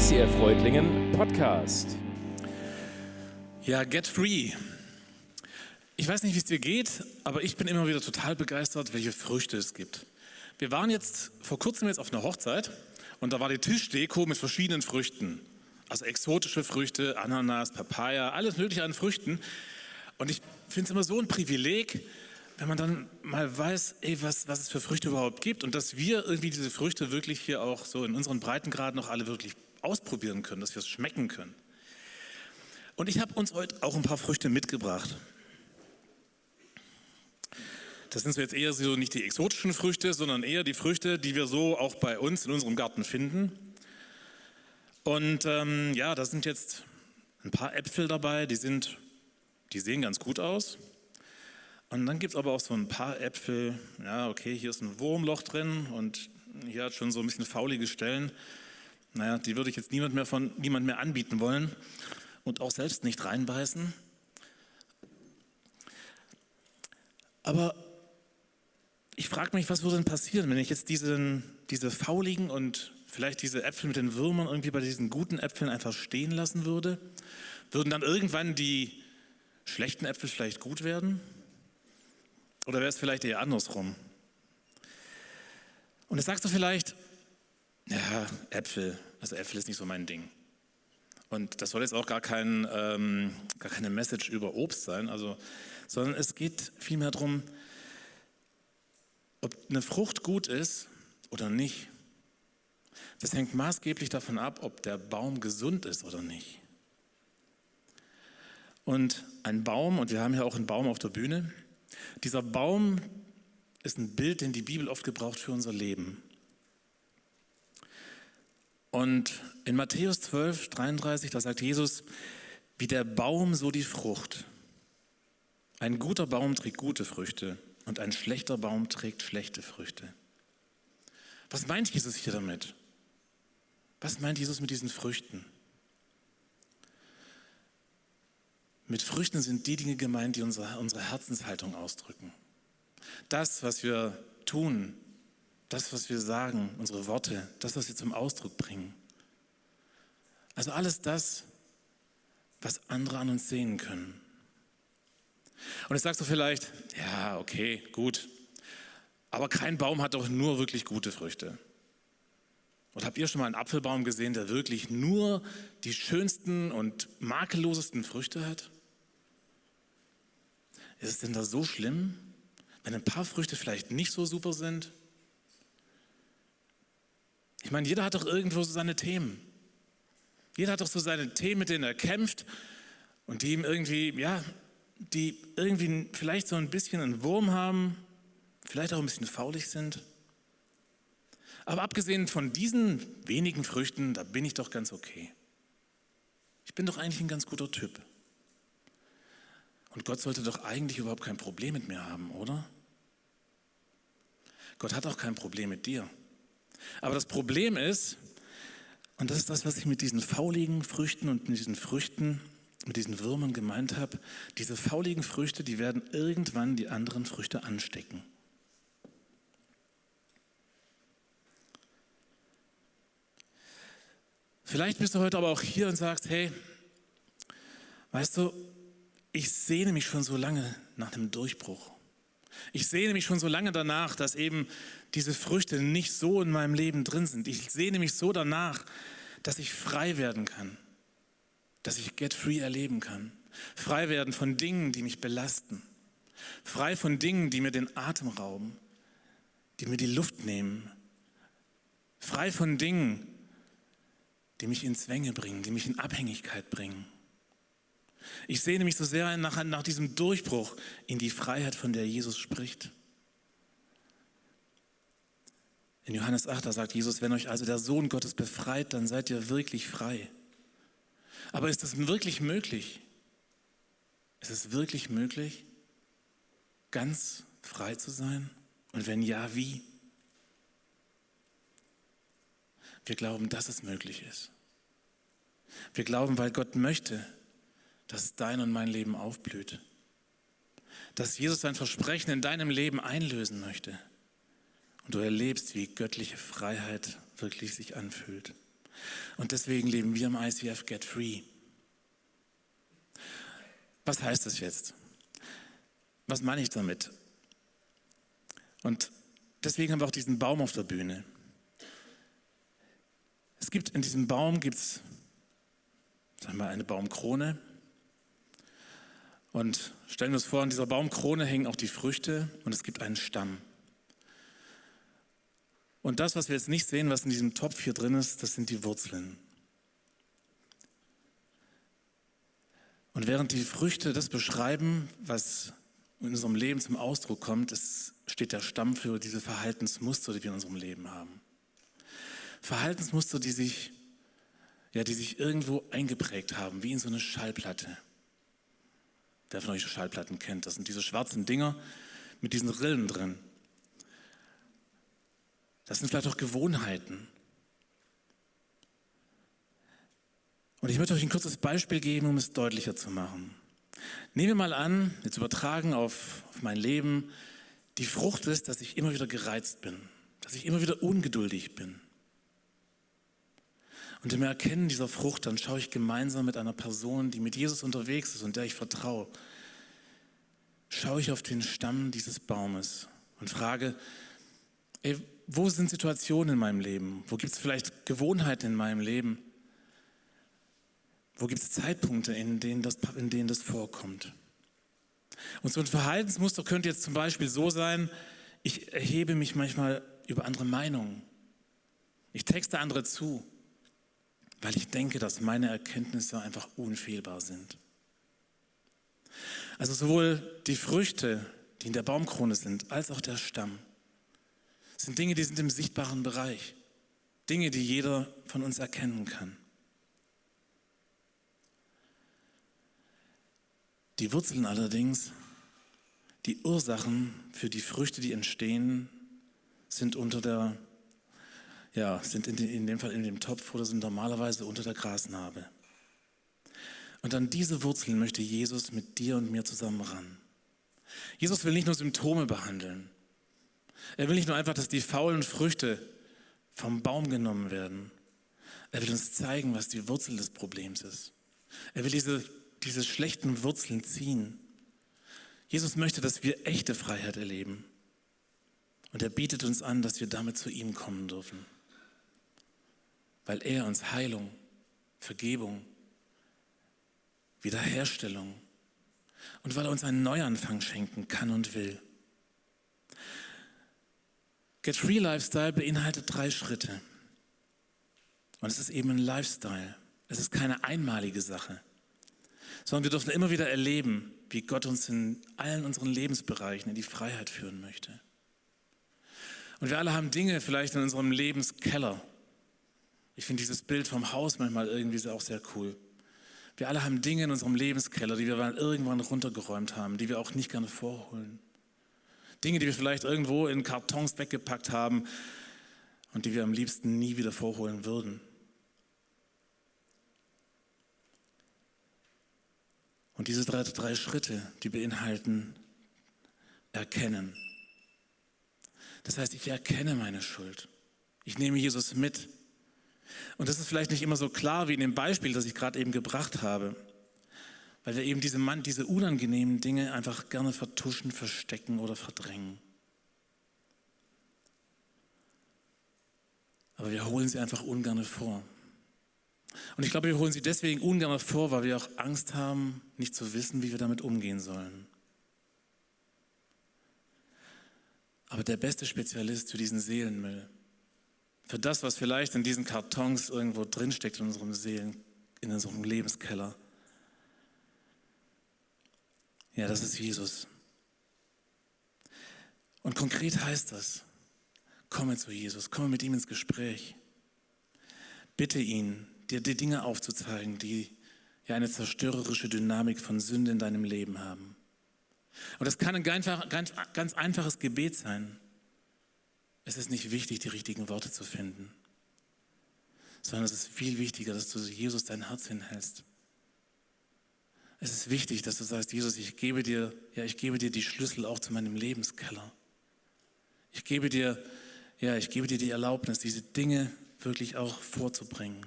ICF Reutlingen Podcast. Ja, Get Free. Ich weiß nicht, wie es dir geht, aber ich bin immer wieder total begeistert, welche Früchte es gibt. Wir waren jetzt vor kurzem jetzt auf einer Hochzeit und da war die Tischdeko mit verschiedenen Früchten. Also exotische Früchte, Ananas, Papaya, alles mögliche an Früchten. Und ich finde es immer so ein Privileg, wenn man dann mal weiß, ey, was, was es für Früchte überhaupt gibt und dass wir irgendwie diese Früchte wirklich hier auch so in unseren Breitengraden noch alle wirklich ausprobieren können, dass wir es schmecken können. Und ich habe uns heute auch ein paar Früchte mitgebracht. Das sind so jetzt eher so nicht die exotischen Früchte, sondern eher die Früchte, die wir so auch bei uns in unserem Garten finden. Und ähm, ja, da sind jetzt ein paar Äpfel dabei, die sind, die sehen ganz gut aus. Und dann gibt es aber auch so ein paar Äpfel, ja, okay, hier ist ein Wurmloch drin und hier hat schon so ein bisschen faulige Stellen. Naja, die würde ich jetzt niemand mehr von niemand mehr anbieten wollen und auch selbst nicht reinbeißen. Aber ich frage mich, was würde denn passieren, wenn ich jetzt diesen, diese fauligen und vielleicht diese Äpfel mit den Würmern irgendwie bei diesen guten Äpfeln einfach stehen lassen würde? Würden dann irgendwann die schlechten Äpfel vielleicht gut werden? Oder wäre es vielleicht eher andersrum? Und jetzt sagst du vielleicht, ja, Äpfel, also Äpfel ist nicht so mein Ding. Und das soll jetzt auch gar, kein, ähm, gar keine Message über Obst sein, also, sondern es geht vielmehr darum, ob eine Frucht gut ist oder nicht. Das hängt maßgeblich davon ab, ob der Baum gesund ist oder nicht. Und ein Baum, und wir haben ja auch einen Baum auf der Bühne, dieser Baum ist ein Bild, den die Bibel oft gebraucht für unser Leben. Und in Matthäus 12, 33, da sagt Jesus, wie der Baum, so die Frucht. Ein guter Baum trägt gute Früchte und ein schlechter Baum trägt schlechte Früchte. Was meint Jesus hier damit? Was meint Jesus mit diesen Früchten? Mit Früchten sind die Dinge gemeint, die unsere, unsere Herzenshaltung ausdrücken. Das, was wir tun, das, was wir sagen, unsere Worte, das, was wir zum Ausdruck bringen. Also alles das, was andere an uns sehen können. Und jetzt sagst du vielleicht, ja, okay, gut, aber kein Baum hat doch nur wirklich gute Früchte. Und habt ihr schon mal einen Apfelbaum gesehen, der wirklich nur die schönsten und makellosesten Früchte hat? Ist es denn da so schlimm, wenn ein paar Früchte vielleicht nicht so super sind? Ich meine, jeder hat doch irgendwo so seine Themen. Jeder hat doch so seine Themen, mit denen er kämpft und die ihm irgendwie, ja, die irgendwie vielleicht so ein bisschen einen Wurm haben, vielleicht auch ein bisschen faulig sind. Aber abgesehen von diesen wenigen Früchten, da bin ich doch ganz okay. Ich bin doch eigentlich ein ganz guter Typ. Und Gott sollte doch eigentlich überhaupt kein Problem mit mir haben, oder? Gott hat auch kein Problem mit dir. Aber das Problem ist, und das ist das, was ich mit diesen fauligen Früchten und mit diesen Früchten, mit diesen Würmern gemeint habe, diese fauligen Früchte, die werden irgendwann die anderen Früchte anstecken. Vielleicht bist du heute aber auch hier und sagst, hey, weißt du, ich sehne mich schon so lange nach einem Durchbruch. Ich sehne mich schon so lange danach, dass eben diese Früchte nicht so in meinem Leben drin sind. Ich sehne mich so danach, dass ich frei werden kann, dass ich Get Free erleben kann. Frei werden von Dingen, die mich belasten. Frei von Dingen, die mir den Atem rauben, die mir die Luft nehmen. Frei von Dingen, die mich in Zwänge bringen, die mich in Abhängigkeit bringen. Ich sehne mich so sehr nach, nach diesem Durchbruch in die Freiheit, von der Jesus spricht. In Johannes 8, da sagt Jesus, wenn euch also der Sohn Gottes befreit, dann seid ihr wirklich frei. Aber ist das wirklich möglich? Ist es wirklich möglich, ganz frei zu sein? Und wenn ja, wie? Wir glauben, dass es möglich ist. Wir glauben, weil Gott möchte, dass dein und mein Leben aufblüht. Dass Jesus sein Versprechen in deinem Leben einlösen möchte. Und du erlebst, wie göttliche Freiheit wirklich sich anfühlt. Und deswegen leben wir im ICF Get Free. Was heißt das jetzt? Was meine ich damit? Und deswegen haben wir auch diesen Baum auf der Bühne. Es gibt in diesem Baum gibt's, sagen wir, eine Baumkrone. Und stellen wir uns vor, an dieser Baumkrone hängen auch die Früchte und es gibt einen Stamm. Und das, was wir jetzt nicht sehen, was in diesem Topf hier drin ist, das sind die Wurzeln. Und während die Früchte das beschreiben, was in unserem Leben zum Ausdruck kommt, ist, steht der Stamm für diese Verhaltensmuster, die wir in unserem Leben haben. Verhaltensmuster, die sich, ja, die sich irgendwo eingeprägt haben, wie in so eine Schallplatte. Wer von euch Schallplatten kennt, das sind diese schwarzen Dinger mit diesen Rillen drin. Das sind vielleicht auch Gewohnheiten. Und ich möchte euch ein kurzes Beispiel geben, um es deutlicher zu machen. Nehmen wir mal an, jetzt übertragen auf, auf mein Leben, die Frucht ist, dass ich immer wieder gereizt bin, dass ich immer wieder ungeduldig bin. Und im Erkennen dieser Frucht, dann schaue ich gemeinsam mit einer Person, die mit Jesus unterwegs ist und der ich vertraue, schaue ich auf den Stamm dieses Baumes und frage, ey, wo sind Situationen in meinem Leben? Wo gibt es vielleicht Gewohnheiten in meinem Leben? Wo gibt es Zeitpunkte, in denen, das, in denen das vorkommt? Und so ein Verhaltensmuster könnte jetzt zum Beispiel so sein, ich erhebe mich manchmal über andere Meinungen. Ich texte andere zu, weil ich denke, dass meine Erkenntnisse einfach unfehlbar sind. Also sowohl die Früchte, die in der Baumkrone sind, als auch der Stamm, sind Dinge, die sind im sichtbaren Bereich. Dinge, die jeder von uns erkennen kann. Die Wurzeln allerdings, die Ursachen für die Früchte, die entstehen, sind unter der, ja, sind in, in dem Fall in dem Topf oder sind normalerweise unter der Grasnarbe. Und an diese Wurzeln möchte Jesus mit dir und mir zusammen ran. Jesus will nicht nur Symptome behandeln. Er will nicht nur einfach, dass die faulen Früchte vom Baum genommen werden. Er will uns zeigen, was die Wurzel des Problems ist. Er will diese diese schlechten Wurzeln ziehen. Jesus möchte, dass wir echte Freiheit erleben. Und er bietet uns an, dass wir damit zu ihm kommen dürfen. Weil er uns Heilung, Vergebung, Wiederherstellung und weil er uns einen Neuanfang schenken kann und will. Get Free Lifestyle beinhaltet drei Schritte. Und es ist eben ein Lifestyle. Es ist keine einmalige Sache sondern wir dürfen immer wieder erleben, wie Gott uns in allen unseren Lebensbereichen in die Freiheit führen möchte. Und wir alle haben Dinge vielleicht in unserem Lebenskeller. Ich finde dieses Bild vom Haus manchmal irgendwie auch sehr cool. Wir alle haben Dinge in unserem Lebenskeller, die wir mal irgendwann runtergeräumt haben, die wir auch nicht gerne vorholen. Dinge, die wir vielleicht irgendwo in Kartons weggepackt haben und die wir am liebsten nie wieder vorholen würden. Und diese drei, drei Schritte, die beinhalten erkennen. Das heißt, ich erkenne meine Schuld. Ich nehme Jesus mit. Und das ist vielleicht nicht immer so klar wie in dem Beispiel, das ich gerade eben gebracht habe, weil wir eben diese, diese unangenehmen Dinge einfach gerne vertuschen, verstecken oder verdrängen. Aber wir holen sie einfach ungern vor. Und ich glaube, wir holen sie deswegen ungern vor, weil wir auch Angst haben, nicht zu wissen, wie wir damit umgehen sollen. Aber der beste Spezialist für diesen Seelenmüll, für das, was vielleicht in diesen Kartons irgendwo drinsteckt in unserem Seelen, in unserem Lebenskeller, ja, das ist Jesus. Und konkret heißt das, komme zu Jesus, komme mit ihm ins Gespräch. Bitte ihn, dir die Dinge aufzuzeigen, die ja eine zerstörerische Dynamik von Sünde in deinem Leben haben. Und das kann ein ganz, einfaches Gebet sein. Es ist nicht wichtig, die richtigen Worte zu finden, sondern es ist viel wichtiger, dass du Jesus dein Herz hinhältst. Es ist wichtig, dass du sagst, Jesus, ich gebe dir, ja, ich gebe dir die Schlüssel auch zu meinem Lebenskeller. Ich gebe dir, ja, ich gebe dir die Erlaubnis, diese Dinge wirklich auch vorzubringen.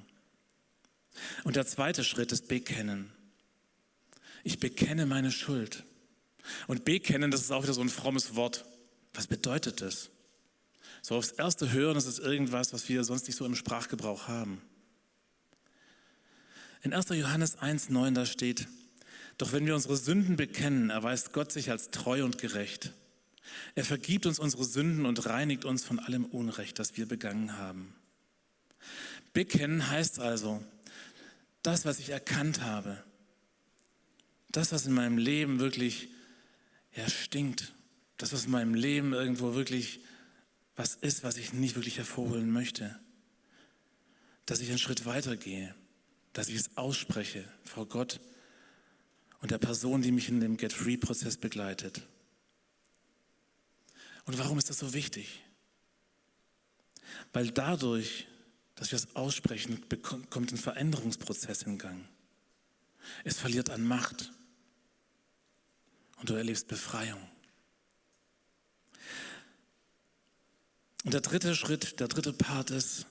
Und der zweite Schritt ist Bekennen. Ich bekenne meine Schuld. Und bekennen, das ist auch wieder so ein frommes Wort. Was bedeutet das? So aufs erste Hören, ist irgendwas, was wir sonst nicht so im Sprachgebrauch haben. In 1. Johannes 1,9 da steht, doch wenn wir unsere Sünden bekennen, erweist Gott sich als treu und gerecht. Er vergibt uns unsere Sünden und reinigt uns von allem Unrecht, das wir begangen haben. Bekennen heißt also, das, was ich erkannt habe, das, was in meinem Leben wirklich ja, stinkt, das, was in meinem Leben irgendwo wirklich was ist, was ich nicht wirklich hervorholen möchte, dass ich einen Schritt weiter gehe, dass ich es ausspreche vor Gott und der Person, die mich in dem Get-Free-Prozess begleitet. Und warum ist das so wichtig? Weil dadurch, dass wir es aussprechen, kommt ein Veränderungsprozess in Gang. Es verliert an Macht und du erlebst Befreiung. Und der dritte Schritt, der dritte Part ist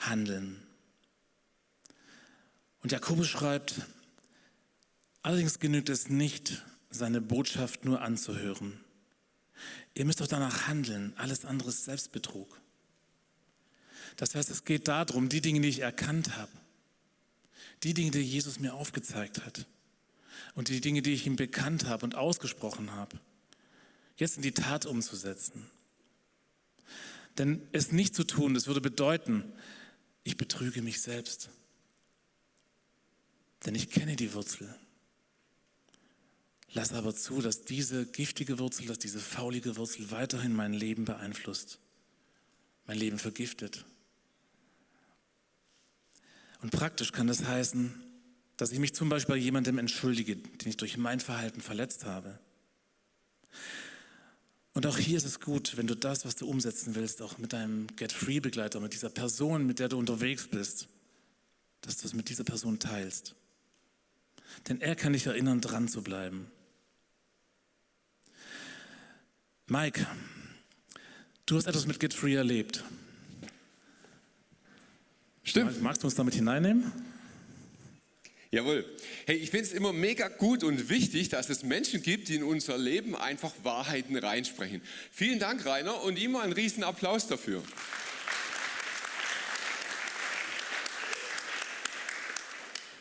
Handeln. Und Jakobus schreibt, allerdings genügt es nicht, seine Botschaft nur anzuhören. Ihr müsst doch danach handeln. Alles andere ist Selbstbetrug. Das heißt, es geht darum, die Dinge, die ich erkannt habe, die Dinge, die Jesus mir aufgezeigt hat und die Dinge, die ich ihm bekannt habe und ausgesprochen habe, jetzt in die Tat umzusetzen. Denn es nicht zu tun, das würde bedeuten, ich betrüge mich selbst. Denn ich kenne die Wurzel. Lass aber zu, dass diese giftige Wurzel, dass diese faulige Wurzel weiterhin mein Leben beeinflusst, mein Leben vergiftet. Und praktisch kann das heißen, dass ich mich zum Beispiel bei jemandem entschuldige, den ich durch mein Verhalten verletzt habe. Und auch hier ist es gut, wenn du das, was du umsetzen willst, auch mit deinem Get-Free-Begleiter, mit dieser Person, mit der du unterwegs bist, dass du es mit dieser Person teilst. Denn er kann dich erinnern, dran zu bleiben. Mike, du hast etwas mit Get Free erlebt. Stimmt. Magst du uns damit hineinnehmen? Jawohl. Hey, ich finde es immer mega gut und wichtig, dass es Menschen gibt, die in unser Leben einfach Wahrheiten reinsprechen. Vielen Dank, Rainer, und ihm einen riesen Applaus dafür.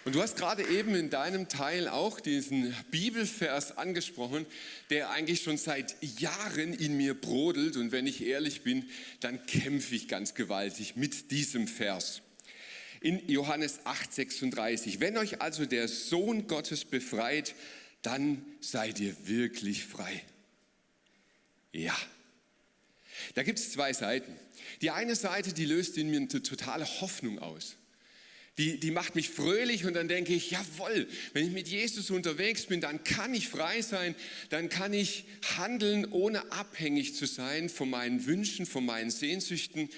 Und du hast gerade eben in deinem Teil auch diesen Bibelvers angesprochen, der eigentlich schon seit Jahren in mir brodelt. Und wenn ich ehrlich bin, dann kämpfe ich ganz gewaltig mit diesem Vers. In Johannes 8, 36. Wenn euch also der Sohn Gottes befreit, dann seid ihr wirklich frei. Ja. Da gibt es zwei Seiten. Die eine Seite, die löst in mir eine totale Hoffnung aus die, die macht mich fröhlich und dann denke ich, jawohl, wenn ich mit Jesus unterwegs bin, dann kann ich frei sein, dann kann ich handeln, ohne abhängig zu sein von meinen Wünschen, von meinen Sehnsüchten.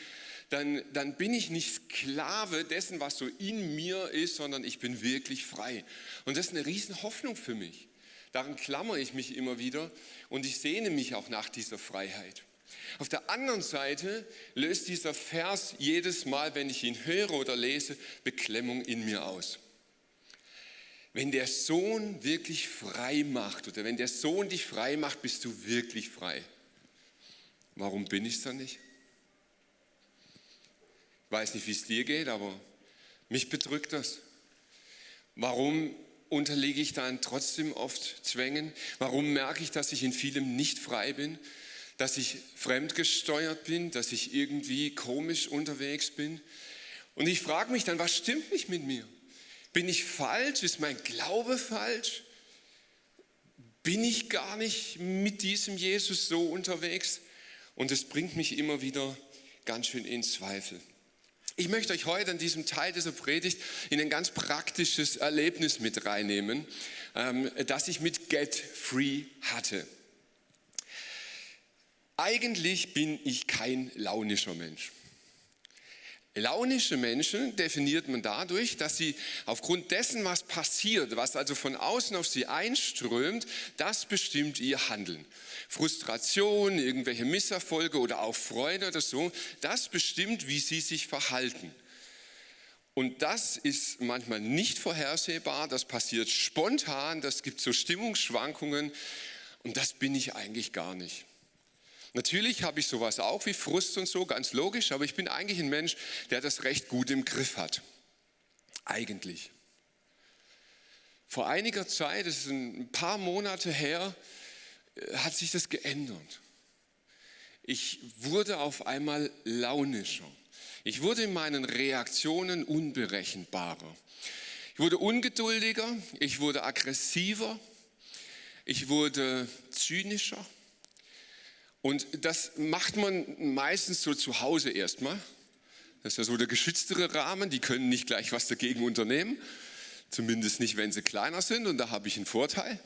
Dann, dann bin ich nicht Sklave dessen, was so in mir ist, sondern ich bin wirklich frei. Und das ist eine riesen Hoffnung für mich. Daran klammere ich mich immer wieder und ich sehne mich auch nach dieser Freiheit. Auf der anderen Seite löst dieser Vers jedes Mal, wenn ich ihn höre oder lese, Beklemmung in mir aus. Wenn der Sohn wirklich frei macht oder wenn der Sohn dich frei macht, bist du wirklich frei. Warum bin ich es dann nicht? Weiß nicht, wie es dir geht, aber mich bedrückt das. Warum unterliege ich dann trotzdem oft Zwängen? Warum merke ich, dass ich in vielem nicht frei bin? dass ich fremdgesteuert bin, dass ich irgendwie komisch unterwegs bin. Und ich frage mich dann, was stimmt nicht mit mir? Bin ich falsch? Ist mein Glaube falsch? Bin ich gar nicht mit diesem Jesus so unterwegs? Und es bringt mich immer wieder ganz schön in Zweifel. Ich möchte euch heute an diesem Teil dieser Predigt in ein ganz praktisches Erlebnis mit reinnehmen, ähm, das ich mit Get Free hatte. Eigentlich bin ich kein launischer Mensch. Launische Menschen definiert man dadurch, dass sie aufgrund dessen, was passiert, was also von außen auf sie einströmt, das bestimmt ihr Handeln. Frustration, irgendwelche Misserfolge oder auch Freude oder so, das bestimmt, wie sie sich verhalten. Und das ist manchmal nicht vorhersehbar, das passiert spontan, das gibt so Stimmungsschwankungen und das bin ich eigentlich gar nicht. Natürlich habe ich sowas auch wie Frust und so, ganz logisch, aber ich bin eigentlich ein Mensch, der das recht gut im Griff hat. Eigentlich. Vor einiger Zeit, das ist ein paar Monate her, äh, hat sich das geändert. Ich wurde auf einmal launischer. Ich wurde in meinen Reaktionen unberechenbarer. Ich wurde ungeduldiger, ich wurde aggressiver, ich wurde zynischer. Und das macht man meistens so zu Hause erstmal. Das ist ja so der geschütztere Rahmen, die können nicht gleich was dagegen unternehmen. Zumindest nicht, wenn sie kleiner sind und da habe ich einen Vorteil.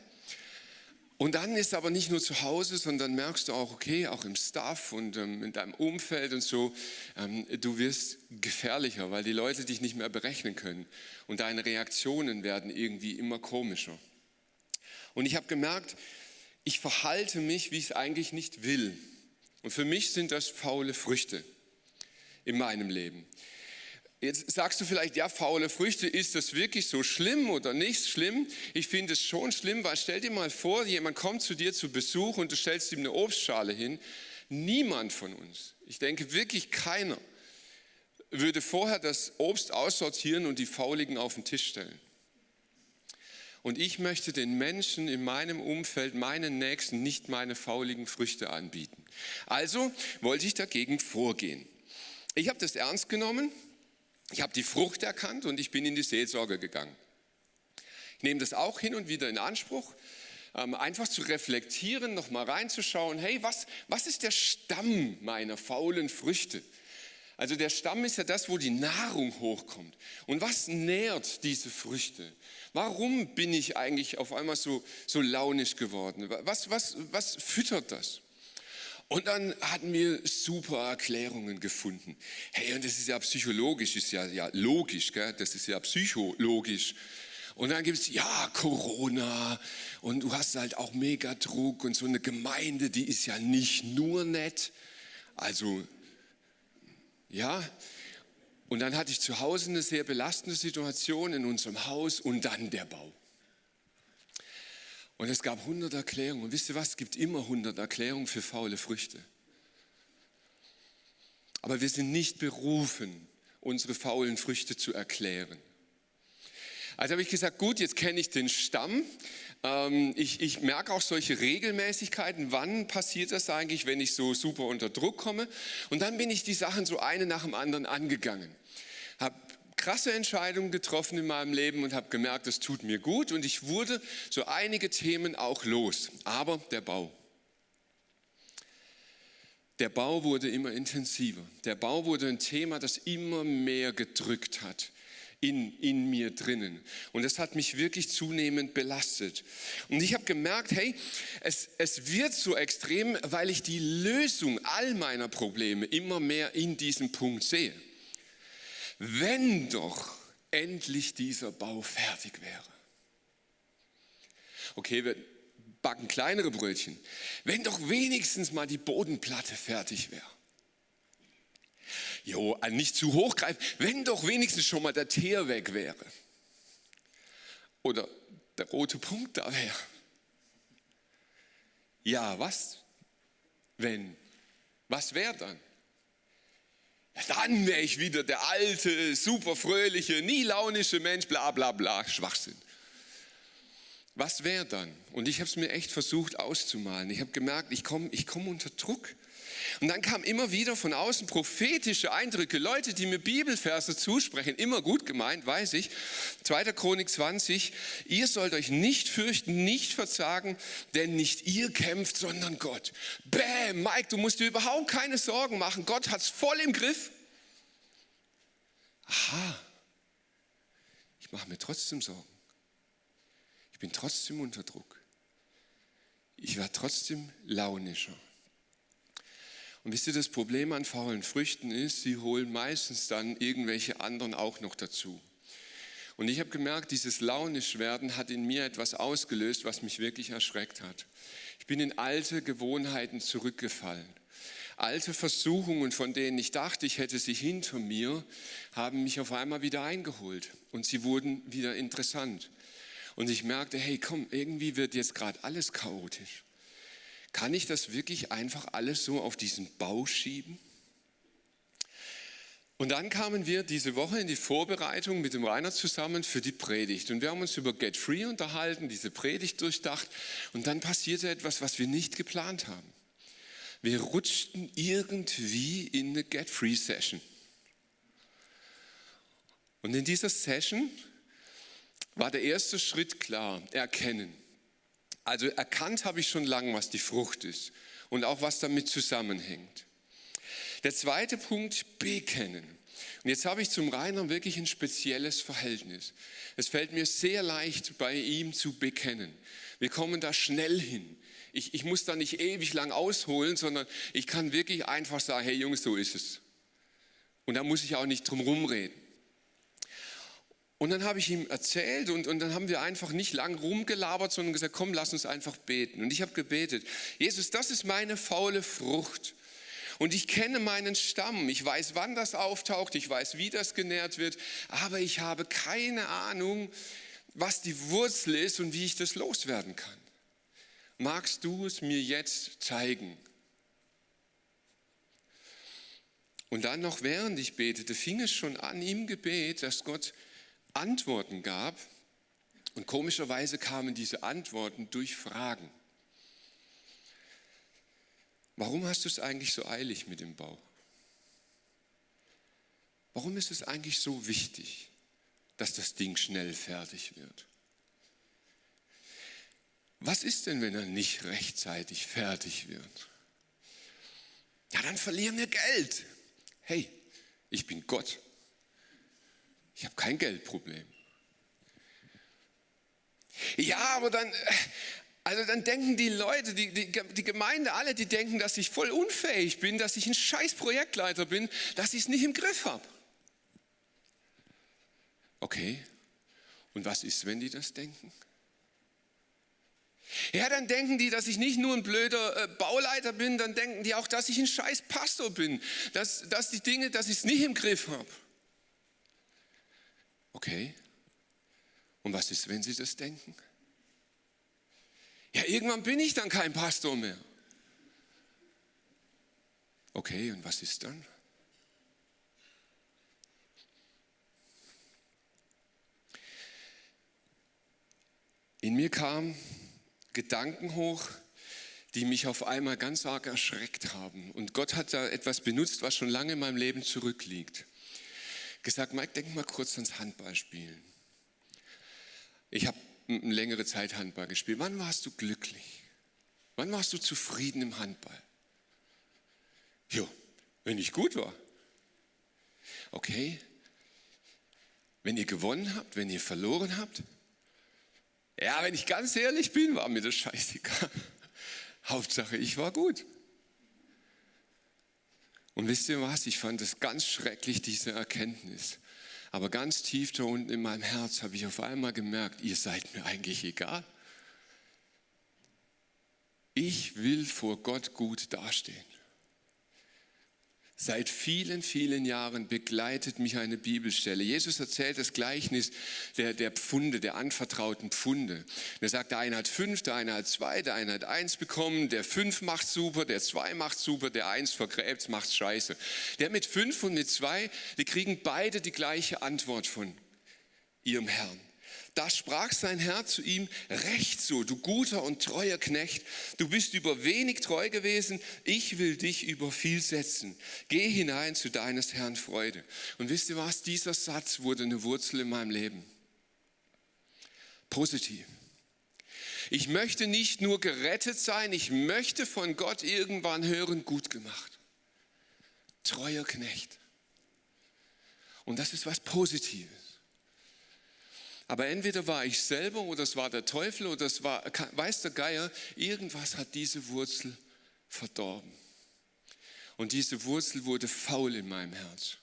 Und dann ist aber nicht nur zu Hause, sondern merkst du auch, okay, auch im Staff und ähm, in deinem Umfeld und so, ähm, du wirst gefährlicher, weil die Leute dich nicht mehr berechnen können und deine Reaktionen werden irgendwie immer komischer. Und ich habe gemerkt, ich verhalte mich, wie ich es eigentlich nicht will. Und für mich sind das faule Früchte in meinem Leben. Jetzt sagst du vielleicht, ja, faule Früchte, ist das wirklich so schlimm oder nicht schlimm? Ich finde es schon schlimm, weil stell dir mal vor, jemand kommt zu dir zu Besuch und du stellst ihm eine Obstschale hin. Niemand von uns, ich denke wirklich keiner, würde vorher das Obst aussortieren und die Fauligen auf den Tisch stellen. Und ich möchte den Menschen in meinem Umfeld, meinen Nächsten, nicht meine fauligen Früchte anbieten. Also wollte ich dagegen vorgehen. Ich habe das ernst genommen, ich habe die Frucht erkannt und ich bin in die Seelsorge gegangen. Ich nehme das auch hin und wieder in Anspruch, ähm, einfach zu reflektieren, nochmal reinzuschauen, hey, was, was ist der Stamm meiner faulen Früchte? Also der Stamm ist ja das, wo die Nahrung hochkommt. Und was nährt diese Früchte? Warum bin ich eigentlich auf einmal so, so launisch geworden? Was, was, was füttert das? Und dann hatten wir super Erklärungen gefunden. Hey, und das ist ja psychologisch, ist ja, ja logisch, gell? das ist ja psychologisch. Und dann gibt es, ja, Corona und du hast halt auch Megadruck und so eine Gemeinde, die ist ja nicht nur nett. Also ja, und dann hatte ich zu Hause eine sehr belastende Situation in unserem Haus und dann der Bau. Und es gab 100 Erklärungen. Und wisst ihr was? Es gibt immer 100 Erklärungen für faule Früchte. Aber wir sind nicht berufen, unsere faulen Früchte zu erklären. Also habe ich gesagt, gut, jetzt kenne ich den Stamm. Ähm, ich, ich merke auch solche Regelmäßigkeiten. Wann passiert das eigentlich, wenn ich so super unter Druck komme? Und dann bin ich die Sachen so eine nach dem anderen angegangen. Habe krasse Entscheidungen getroffen in meinem Leben und habe gemerkt, das tut mir gut. Und ich wurde so einige Themen auch los. Aber der Bau. Der Bau wurde immer intensiver. Der Bau wurde ein Thema, das immer mehr gedrückt hat in, in mir drinnen. Und das hat mich wirklich zunehmend belastet. Und ich habe gemerkt, hey, es, es wird so extrem, weil ich die Lösung all meiner Probleme immer mehr in diesem Punkt sehe. Wenn doch endlich dieser Bau fertig wäre. Okay, wir backen kleinere Brötchen. Wenn doch wenigstens mal die Bodenplatte fertig wäre jo, nicht zu hoch greifen, wenn doch wenigstens schon mal der Teer weg wäre. Oder der rote Punkt da wäre. Ja, was? Wenn? Was wäre dann? Ja, dann wäre ich wieder der alte, super fröhliche, nie launische Mensch, bla bla bla, Schwachsinn. Was wäre dann? Und ich habe es mir echt versucht auszumalen. Ich habe gemerkt, ich komme ich komm unter Druck. Und dann kam immer wieder von außen prophetische Eindrücke, Leute, die mir Bibelverse zusprechen, immer gut gemeint, weiß ich. 2. Chronik 20, ihr sollt euch nicht fürchten, nicht verzagen, denn nicht ihr kämpft, sondern Gott. Bäm, Mike, du musst dir überhaupt keine Sorgen machen, Gott hat es voll im Griff. Aha, ich mache mir trotzdem Sorgen. Ich bin trotzdem unter Druck. Ich werde trotzdem launischer. Und wisst ihr, das Problem an faulen Früchten ist, sie holen meistens dann irgendwelche anderen auch noch dazu. Und ich habe gemerkt, dieses Launischwerden hat in mir etwas ausgelöst, was mich wirklich erschreckt hat. Ich bin in alte Gewohnheiten zurückgefallen. Alte Versuchungen, von denen ich dachte, ich hätte sie hinter mir, haben mich auf einmal wieder eingeholt und sie wurden wieder interessant. Und ich merkte, hey, komm, irgendwie wird jetzt gerade alles chaotisch. Kann ich das wirklich einfach alles so auf diesen Bau schieben? Und dann kamen wir diese Woche in die Vorbereitung mit dem Rainer zusammen für die Predigt. Und wir haben uns über Get Free unterhalten, diese Predigt durchdacht. Und dann passierte etwas, was wir nicht geplant haben. Wir rutschten irgendwie in eine Get Free Session. Und in dieser Session war der erste Schritt klar, erkennen. Also erkannt habe ich schon lange, was die Frucht ist und auch was damit zusammenhängt. Der zweite Punkt, bekennen. Und jetzt habe ich zum Rainer wirklich ein spezielles Verhältnis. Es fällt mir sehr leicht, bei ihm zu bekennen. Wir kommen da schnell hin. Ich, ich muss da nicht ewig lang ausholen, sondern ich kann wirklich einfach sagen, hey Jungs, so ist es. Und da muss ich auch nicht drum rumreden. Und dann habe ich ihm erzählt und, und dann haben wir einfach nicht lang rumgelabert, sondern gesagt, komm, lass uns einfach beten. Und ich habe gebetet, Jesus, das ist meine faule Frucht. Und ich kenne meinen Stamm. Ich weiß, wann das auftaucht. Ich weiß, wie das genährt wird. Aber ich habe keine Ahnung, was die Wurzel ist und wie ich das loswerden kann. Magst du es mir jetzt zeigen? Und dann noch während ich betete, fing es schon an im Gebet, dass Gott Antworten gab. Und komischerweise kamen diese Antworten durch Fragen. Warum hast du es eigentlich so eilig mit dem Bau? Warum ist es eigentlich so wichtig, dass das Ding schnell fertig wird? Was ist denn, wenn er nicht rechtzeitig fertig wird? Ja, dann verlieren wir Geld. Hey, ich bin Gott. Ich habe kein Geldproblem. Ja, aber dann, also dann denken die Leute, die, die, die Gemeinde, alle, die denken, dass ich voll unfähig bin, dass ich ein scheiß Projektleiter bin, dass ich es nicht im Griff habe. Okay, und was ist, wenn die das denken? Ja, dann denken die, dass ich nicht nur ein blöder äh, Bauleiter bin, dann denken die auch, dass ich ein scheiß Pastor bin, dass, dass die Dinge, dass ich es nicht im Griff habe. Okay, und was ist, wenn sie das denken? Ja, irgendwann bin ich dann kein Pastor mehr. Okay, und was ist dann? In mir kamen Gedanken hoch, die mich auf einmal ganz arg erschreckt haben. Und Gott hat da etwas benutzt, was schon lange in meinem Leben zurückliegt. Gesagt, Mike, denk mal kurz ans Handballspielen. Ich habe eine längere Zeit Handball gespielt. Wann warst du glücklich? Wann warst du zufrieden im Handball? Jo, wenn ich gut war. Okay. Wenn ihr gewonnen habt, wenn ihr verloren habt? Ja, wenn ich ganz ehrlich bin, war mir das scheißegal. Hauptsache, ich war gut. Und wisst ihr was? Ich fand es ganz schrecklich, diese Erkenntnis. Aber ganz tief da unten in meinem Herz habe ich auf einmal gemerkt, ihr seid mir eigentlich egal. Ich will vor Gott gut dastehen. Seit vielen, vielen Jahren begleitet mich eine Bibelstelle. Jesus erzählt das Gleichnis der, der Pfunde, der anvertrauten Pfunde. er sagt, der eine hat fünf, der eine hat zwei, der eine hat eins bekommen, der fünf macht super, der zwei macht super, der eins vergräbt, macht scheiße. Der mit fünf und mit zwei, die kriegen beide die gleiche Antwort von ihrem Herrn. Da sprach sein Herr zu ihm, recht so, du guter und treuer Knecht, du bist über wenig treu gewesen, ich will dich über viel setzen. Geh hinein zu deines Herrn Freude. Und wisst ihr was, dieser Satz wurde eine Wurzel in meinem Leben. Positiv. Ich möchte nicht nur gerettet sein, ich möchte von Gott irgendwann hören, gut gemacht. Treuer Knecht. Und das ist was Positives. Aber entweder war ich selber oder es war der Teufel oder es war, weiß der Geier, irgendwas hat diese Wurzel verdorben. Und diese Wurzel wurde faul in meinem Herz.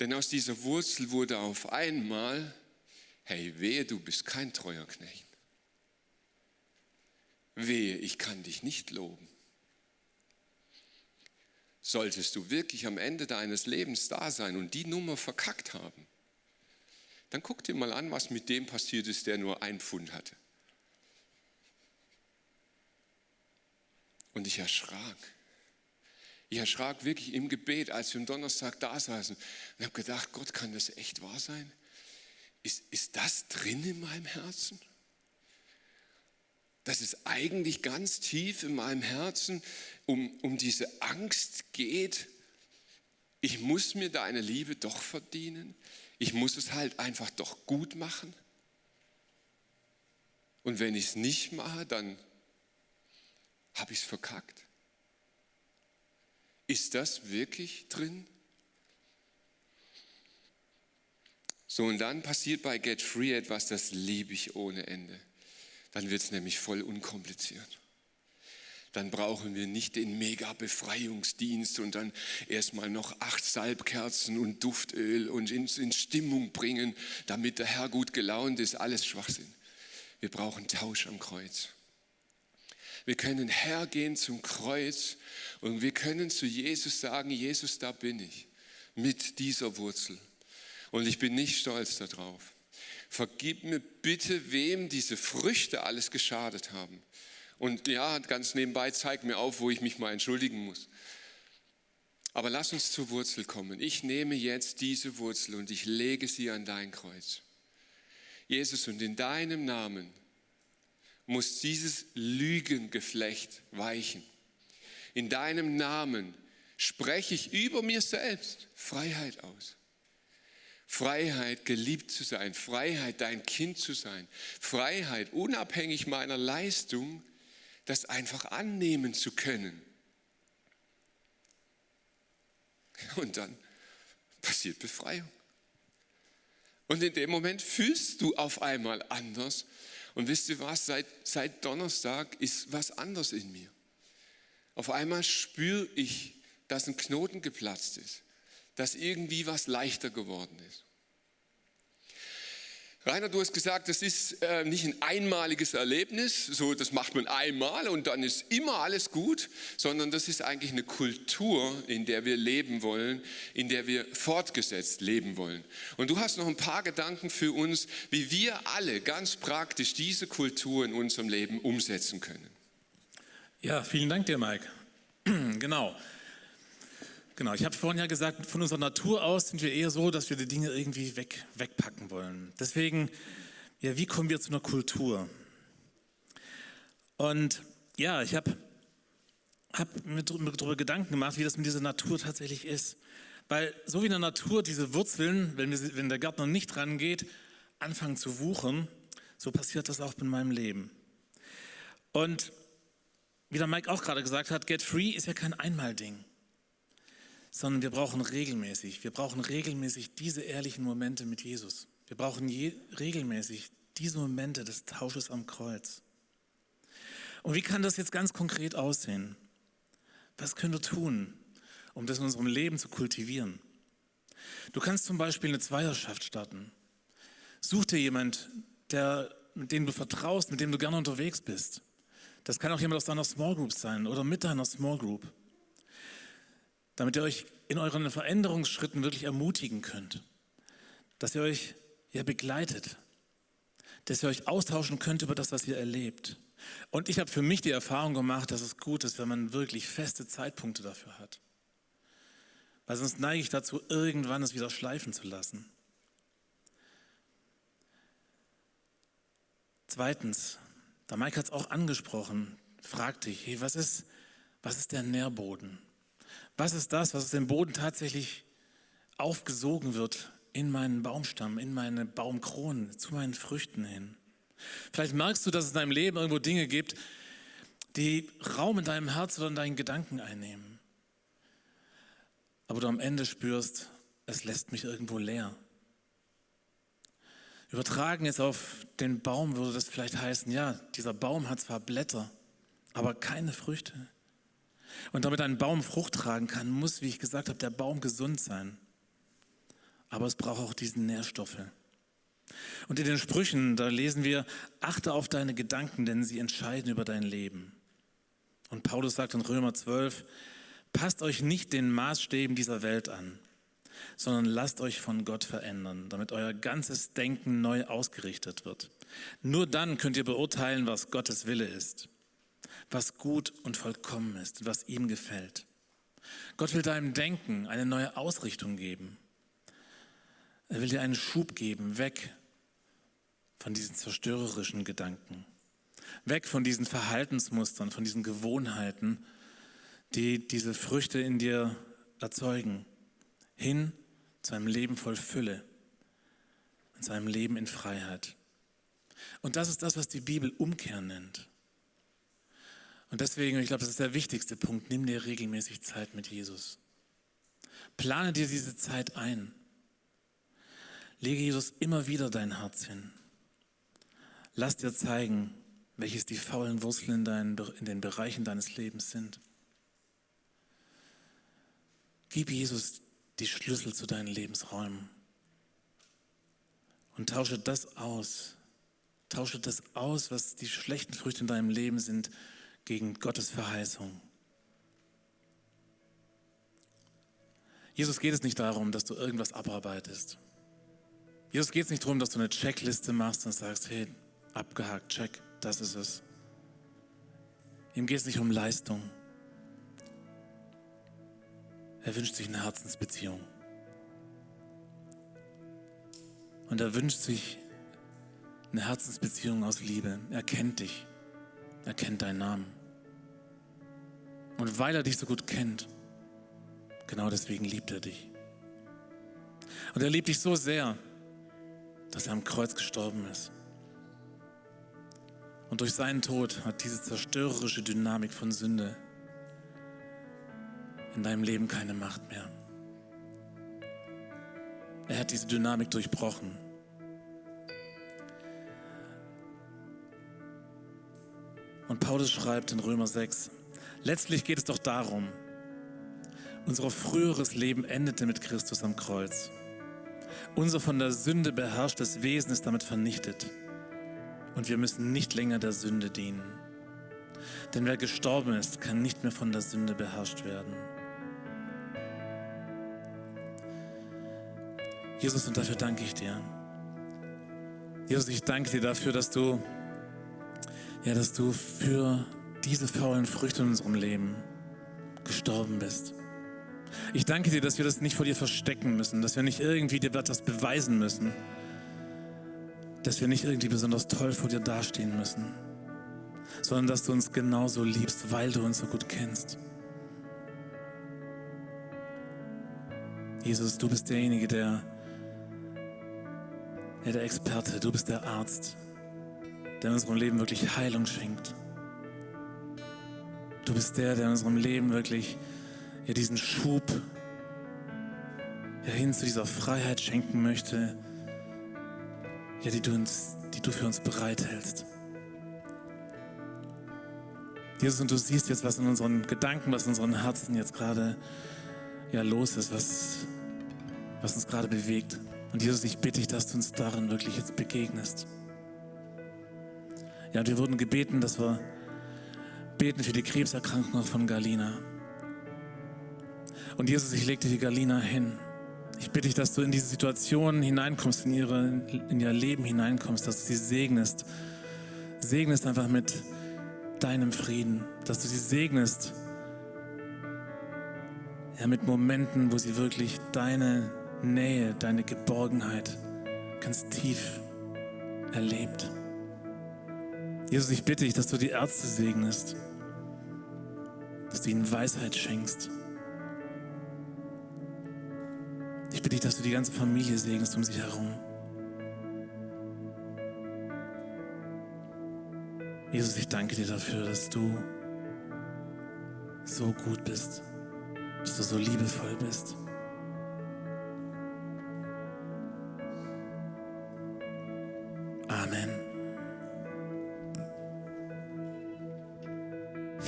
Denn aus dieser Wurzel wurde auf einmal, hey, wehe, du bist kein treuer Knecht. Wehe, ich kann dich nicht loben. Solltest du wirklich am Ende deines Lebens da sein und die Nummer verkackt haben, dann guck dir mal an, was mit dem passiert ist, der nur ein Pfund hatte. Und ich erschrak. Ich erschrak wirklich im Gebet, als wir am Donnerstag da saßen und habe gedacht, Gott, kann das echt wahr sein? Ist, ist das drin in meinem Herzen? Dass es eigentlich ganz tief in meinem Herzen um, um diese Angst geht, ich muss mir deine Liebe doch verdienen. Ich muss es halt einfach doch gut machen. Und wenn ich es nicht mache, dann habe ich es verkackt. Ist das wirklich drin? So, und dann passiert bei Get Free etwas, das liebe ich ohne Ende. Dann wird es nämlich voll unkompliziert. Dann brauchen wir nicht den Mega-Befreiungsdienst und dann erstmal noch acht Salbkerzen und Duftöl und in, in Stimmung bringen, damit der Herr gut gelaunt ist. Alles Schwachsinn. Wir brauchen Tausch am Kreuz. Wir können hergehen zum Kreuz und wir können zu Jesus sagen, Jesus, da bin ich mit dieser Wurzel. Und ich bin nicht stolz darauf. Vergib mir bitte, wem diese Früchte alles geschadet haben. Und ja, ganz nebenbei, zeig mir auf, wo ich mich mal entschuldigen muss. Aber lass uns zur Wurzel kommen. Ich nehme jetzt diese Wurzel und ich lege sie an dein Kreuz. Jesus, und in deinem Namen muss dieses Lügengeflecht weichen. In deinem Namen spreche ich über mir selbst Freiheit aus. Freiheit, geliebt zu sein, Freiheit, dein Kind zu sein, Freiheit, unabhängig meiner Leistung, das einfach annehmen zu können. Und dann passiert Befreiung. Und in dem Moment fühlst du auf einmal anders und wisst ihr was, seit, seit Donnerstag ist was anders in mir. Auf einmal spüre ich, dass ein Knoten geplatzt ist, dass irgendwie was leichter geworden ist. Rainer, du hast gesagt, das ist äh, nicht ein einmaliges Erlebnis, so das macht man einmal und dann ist immer alles gut, sondern das ist eigentlich eine Kultur, in der wir leben wollen, in der wir fortgesetzt leben wollen. Und du hast noch ein paar Gedanken für uns, wie wir alle ganz praktisch diese Kultur in unserem Leben umsetzen können. Ja, vielen Dank dir, Mike. genau. Genau, ich habe vorhin ja gesagt, von unserer Natur aus sind wir eher so, dass wir die Dinge irgendwie weg, wegpacken wollen. Deswegen, ja, wie kommen wir zu einer Kultur? Und ja, ich habe hab mir darüber Gedanken gemacht, wie das mit dieser Natur tatsächlich ist. Weil so wie in der Natur diese Wurzeln, wenn, wir, wenn der Gärtner nicht rangeht, anfangen zu wuchern, so passiert das auch in meinem Leben. Und wie der Mike auch gerade gesagt hat, Get Free ist ja kein Einmalding sondern wir brauchen regelmäßig, wir brauchen regelmäßig diese ehrlichen Momente mit Jesus. Wir brauchen je, regelmäßig diese Momente des Tausches am Kreuz. Und wie kann das jetzt ganz konkret aussehen? Was können wir tun, um das in unserem Leben zu kultivieren? Du kannst zum Beispiel eine Zweierschaft starten. Such dir jemand, der, mit dem du vertraust, mit dem du gerne unterwegs bist. Das kann auch jemand aus deiner Small Group sein oder mit deiner Small Group damit ihr euch in euren Veränderungsschritten wirklich ermutigen könnt, dass ihr euch ja begleitet, dass ihr euch austauschen könnt über das, was ihr erlebt. Und ich habe für mich die Erfahrung gemacht, dass es gut ist, wenn man wirklich feste Zeitpunkte dafür hat. Weil sonst neige ich dazu, irgendwann es wieder schleifen zu lassen. Zweitens, der Mike hat es auch angesprochen, fragte ich, hey, was ist, was ist der Nährboden? Was ist das, was aus dem Boden tatsächlich aufgesogen wird in meinen Baumstamm, in meine Baumkronen, zu meinen Früchten hin? Vielleicht merkst du, dass es in deinem Leben irgendwo Dinge gibt, die Raum in deinem Herz oder in deinen Gedanken einnehmen. Aber du am Ende spürst, es lässt mich irgendwo leer. Übertragen jetzt auf den Baum würde das vielleicht heißen, ja, dieser Baum hat zwar Blätter, aber keine Früchte. Und damit ein Baum Frucht tragen kann, muss, wie ich gesagt habe, der Baum gesund sein. Aber es braucht auch diese Nährstoffe. Und in den Sprüchen, da lesen wir, achte auf deine Gedanken, denn sie entscheiden über dein Leben. Und Paulus sagt in Römer 12, passt euch nicht den Maßstäben dieser Welt an, sondern lasst euch von Gott verändern, damit euer ganzes Denken neu ausgerichtet wird. Nur dann könnt ihr beurteilen, was Gottes Wille ist, was gut und vollkommen ist was ihm gefällt. Gott will deinem Denken eine neue Ausrichtung geben. Er will dir einen Schub geben, weg von diesen zerstörerischen Gedanken, weg von diesen Verhaltensmustern, von diesen Gewohnheiten, die diese Früchte in dir erzeugen, hin zu einem Leben voll Fülle und zu einem Leben in Freiheit. Und das ist das, was die Bibel Umkehr nennt. Und deswegen, ich glaube, das ist der wichtigste Punkt, nimm dir regelmäßig Zeit mit Jesus. Plane dir diese Zeit ein. Lege Jesus immer wieder dein Herz hin. Lass dir zeigen, welches die faulen Wurzeln in, deinen, in den Bereichen deines Lebens sind. Gib Jesus die Schlüssel zu deinen Lebensräumen und tausche das aus. Tausche das aus, was die schlechten Früchte in deinem Leben sind, gegen Gottes Verheißung. Jesus geht es nicht darum, dass du irgendwas abarbeitest. Jesus geht es nicht darum, dass du eine Checkliste machst und sagst, hey, abgehakt, check, das ist es. Ihm geht es nicht um Leistung. Er wünscht sich eine Herzensbeziehung. Und er wünscht sich eine Herzensbeziehung aus Liebe. Er kennt dich. Er kennt deinen Namen. Und weil er dich so gut kennt, genau deswegen liebt er dich. Und er liebt dich so sehr, dass er am Kreuz gestorben ist. Und durch seinen Tod hat diese zerstörerische Dynamik von Sünde in deinem Leben keine Macht mehr. Er hat diese Dynamik durchbrochen. Und Paulus schreibt in Römer 6, letztlich geht es doch darum, unser früheres Leben endete mit Christus am Kreuz. Unser von der Sünde beherrschtes Wesen ist damit vernichtet. Und wir müssen nicht länger der Sünde dienen. Denn wer gestorben ist, kann nicht mehr von der Sünde beherrscht werden. Jesus, und dafür danke ich dir. Jesus, ich danke dir dafür, dass du, ja, dass du für diese faulen Früchte in unserem Leben gestorben bist. Ich danke dir, dass wir das nicht vor dir verstecken müssen, dass wir nicht irgendwie dir etwas beweisen müssen, dass wir nicht irgendwie besonders toll vor dir dastehen müssen, sondern dass du uns genauso liebst, weil du uns so gut kennst. Jesus, du bist derjenige, der, der Experte, du bist der Arzt, der in unserem Leben wirklich Heilung schenkt. Du bist der, der in unserem Leben wirklich ja, diesen Schub ja, hin zu dieser Freiheit schenken möchte, ja, die, du uns, die du für uns bereithältst. Jesus, und du siehst jetzt, was in unseren Gedanken, was in unseren Herzen jetzt gerade ja, los ist, was, was uns gerade bewegt. Und Jesus, ich bitte dich, dass du uns darin wirklich jetzt begegnest. Ja, und wir wurden gebeten, dass wir beten für die Krebserkrankung von Galina. Und Jesus, ich lege dir die Galina hin. Ich bitte dich, dass du in diese Situation hineinkommst, in, ihre, in ihr Leben hineinkommst, dass du sie segnest. Segnest einfach mit deinem Frieden, dass du sie segnest. Ja, mit Momenten, wo sie wirklich deine Nähe, deine Geborgenheit ganz tief erlebt. Jesus, ich bitte dich, dass du die Ärzte segnest, dass du ihnen Weisheit schenkst Ich bitte dich, dass du die ganze Familie segnest um sich herum. Jesus, ich danke dir dafür, dass du so gut bist, dass du so liebevoll bist.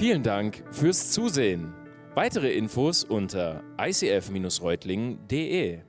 Vielen Dank fürs Zusehen. Weitere Infos unter icf-reutlingen.de